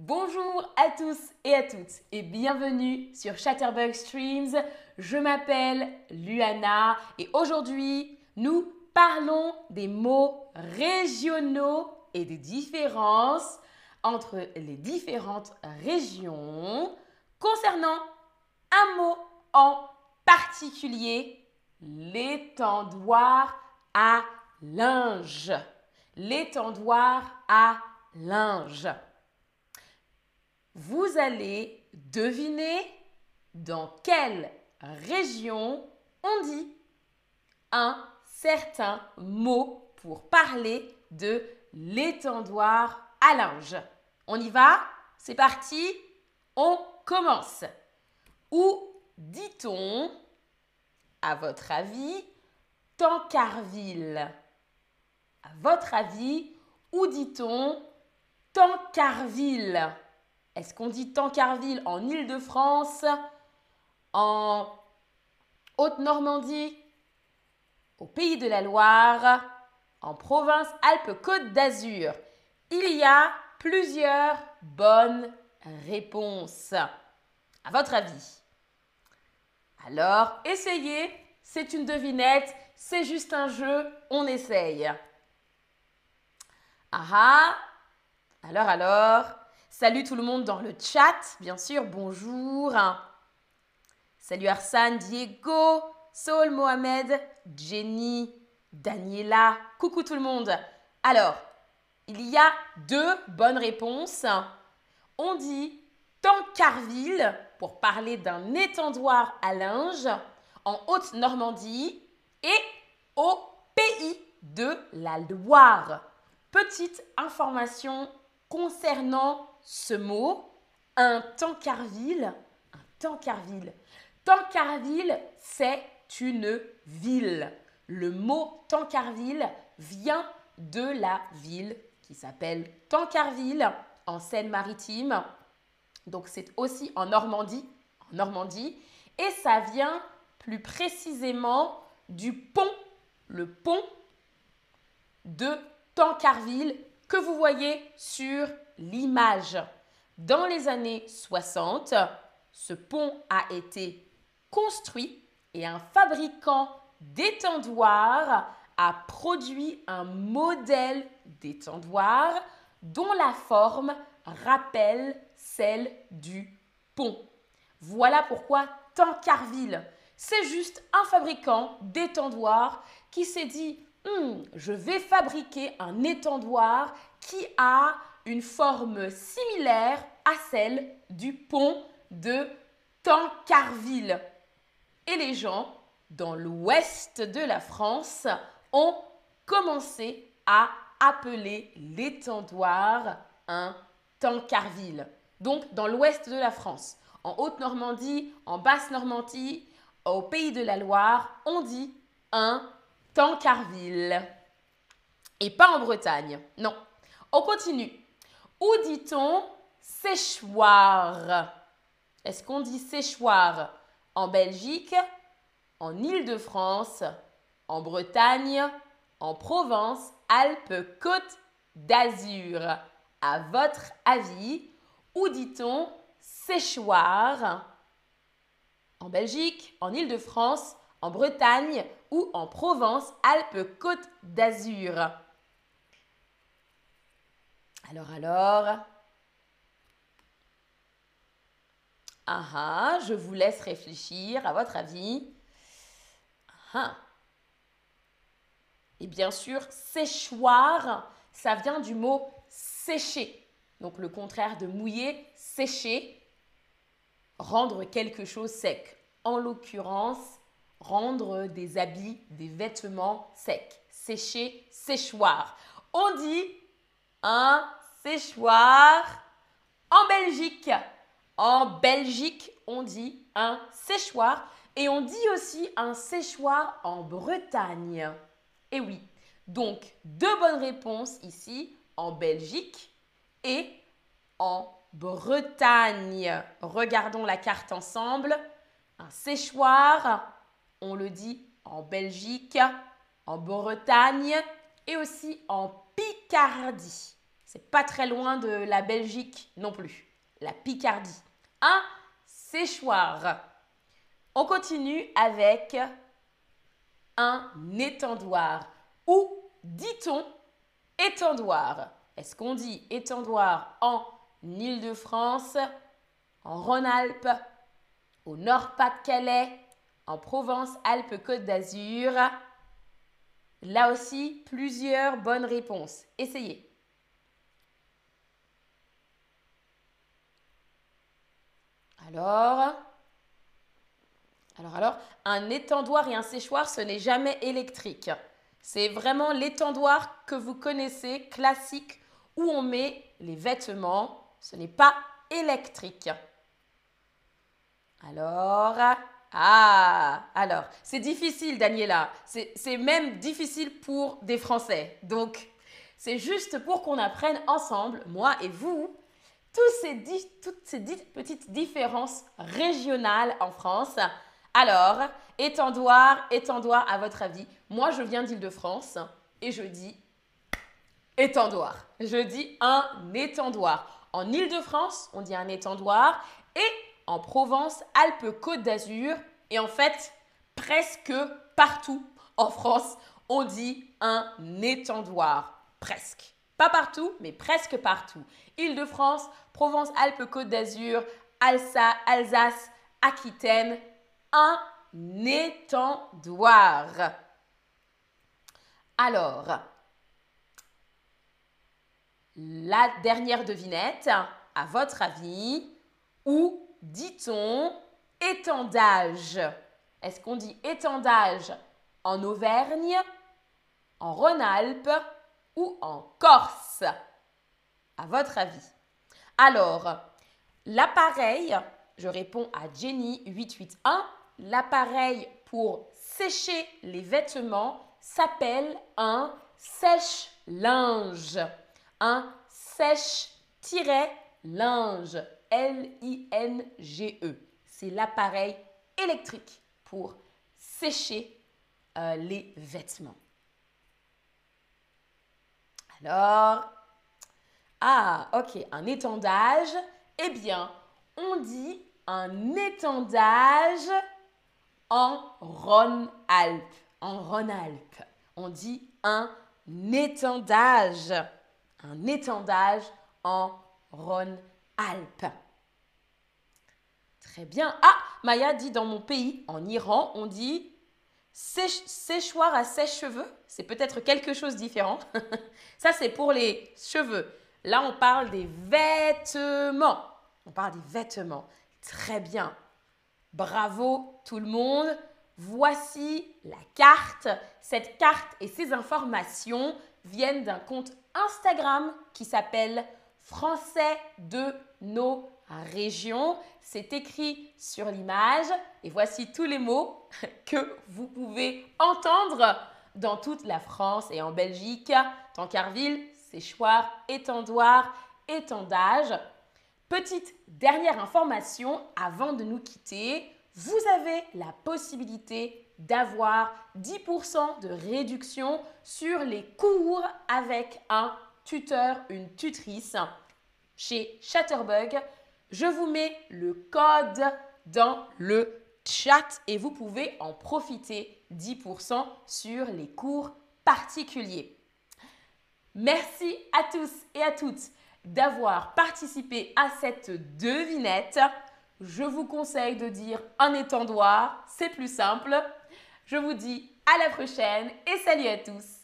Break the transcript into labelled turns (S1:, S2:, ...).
S1: Bonjour à tous et à toutes et bienvenue sur Chatterbug Streams. Je m'appelle Luana et aujourd'hui nous parlons des mots régionaux et des différences entre les différentes régions concernant un mot en particulier, l'étendoir à linge. L'étendoir à linge. Vous allez deviner dans quelle région on dit un certain mot pour parler de l'étendoir à linge. On y va? C'est parti? On commence. Où dit-on, à votre avis, Tancarville? À votre avis, où dit-on Tancarville? Est-ce qu'on dit Tancarville en Île-de-France En Haute-Normandie Au Pays de la Loire En province Alpes-Côte d'Azur? Il y a plusieurs bonnes réponses. À votre avis Alors, essayez. C'est une devinette. C'est juste un jeu. On essaye. Ah ah Alors, alors Salut tout le monde dans le chat. Bien sûr, bonjour. Salut Arsane, Diego, Saul, Mohamed, Jenny, Daniela. Coucou tout le monde. Alors, il y a deux bonnes réponses. On dit Tancarville pour parler d'un étendoir à linge en Haute-Normandie et au pays de la Loire. Petite information concernant ce mot, un tancarville, un tancarville. Tancarville, c'est une ville. Le mot tancarville vient de la ville qui s'appelle Tancarville en Seine-Maritime. Donc c'est aussi en Normandie, en Normandie et ça vient plus précisément du pont, le pont de Tancarville que vous voyez sur l'image. Dans les années 60, ce pont a été construit et un fabricant d'étendoirs a produit un modèle d'étendoir dont la forme rappelle celle du pont. Voilà pourquoi Tancarville, c'est juste un fabricant d'étendoirs qui s'est dit hmm, je vais fabriquer un étendoir qui a une forme similaire à celle du pont de Tancarville. Et les gens dans l'ouest de la France ont commencé à appeler l'étendoir un Tancarville. Donc dans l'ouest de la France, en Haute-Normandie, en Basse-Normandie, au Pays de la Loire, on dit un Tancarville. Et pas en Bretagne, non. On continue. Où dit-on séchoir? Est-ce qu'on dit séchoir en Belgique, en Île-de-France, en Bretagne, en Provence, Alpes, Côte d'Azur? À votre avis, où dit-on séchoir En Belgique, en Île-de-France, en Bretagne ou en Provence, Alpes, Côte d'Azur Alors, alors Ah ah, je vous laisse réfléchir à votre avis. Ah Et bien sûr, séchoir, ça vient du mot sécher. Donc le contraire de mouiller, sécher, rendre quelque chose sec. En l'occurrence, rendre des habits, des vêtements secs. Sécher, séchoir. On dit un séchoir en Belgique. En Belgique, on dit un séchoir et on dit aussi un séchoir en Bretagne. Et oui, donc deux bonnes réponses ici en Belgique et en Bretagne. Regardons la carte ensemble. Un séchoir, on le dit en Belgique, en Bretagne et aussi en Picardie. C'est pas très loin de la Belgique non plus. La Picardie. Un séchoir. On continue avec un étendoir. Ou dit-on étendoir? Est-ce qu'on dit étendoir en Île-de-France, en Rhône-Alpes, au Nord-Pas-de-Calais, en Provence-Alpes-Côte d'Azur Là aussi, plusieurs bonnes réponses. Essayez. Alors, alors, alors, un étendoir et un séchoir, ce n'est jamais électrique. C'est vraiment l'étendoir que vous connaissez, classique, où on met les vêtements. Ce n'est pas électrique. Alors, ah, alors, c'est difficile, Daniela. C'est même difficile pour des Français. Donc, c'est juste pour qu'on apprenne ensemble, moi et vous, ces toutes ces petites différences régionales en France. Alors, étendoir, étendoir, à votre avis Moi, je viens d'Île-de-France et je dis étendoir. Je dis un étendoir. En Île-de-France, on dit un étendoir et en Provence, Alpes, Côte d'Azur et en fait, presque partout en France, on dit un étendoir. Presque. Pas partout, mais presque partout. Île-de-France, Provence, Alpes, Côte d'Azur, Alsace, Alsace, Aquitaine, un étendoir. Alors, la dernière devinette, à votre avis, où dit-on étendage Est-ce qu'on dit étendage en Auvergne, en Rhône-Alpes ou en Corse? À votre avis. Alors, l'appareil, je réponds à Jenny 881, l'appareil pour sécher les vêtements s'appelle un sèche-linge. Un sèche-linge. L-I-N-G-E. C'est l'appareil électrique pour sécher euh, les vêtements. Alors, ah, ok, un étendage. Eh bien, on dit un étendage en Rhône-Alpes. En Rhône-Alpes. On dit un étendage. Un étendage en Rhône-Alpes. Très bien. Ah, Maya dit dans mon pays, en Iran, on dit séchoir à sèche-cheveux, c'est peut-être quelque chose de différent. Ça, c'est pour les cheveux. Là, on parle des vêtements. On parle des vêtements. Très bien. Bravo tout le monde. Voici la carte. Cette carte et ces informations viennent d'un compte Instagram qui s'appelle Français de nos régions. C'est écrit sur l'image et voici tous les mots que vous pouvez entendre dans toute la France et en Belgique. Tancarville, séchoir, étendoir, étendage. Petite dernière information avant de nous quitter, vous avez la possibilité d'avoir 10% de réduction sur les cours avec un tuteur, une tutrice chez Chatterbug. Je vous mets le code dans le chat et vous pouvez en profiter 10% sur les cours particuliers. Merci à tous et à toutes d'avoir participé à cette devinette. Je vous conseille de dire un étendoir, c'est plus simple. Je vous dis à la prochaine et salut à tous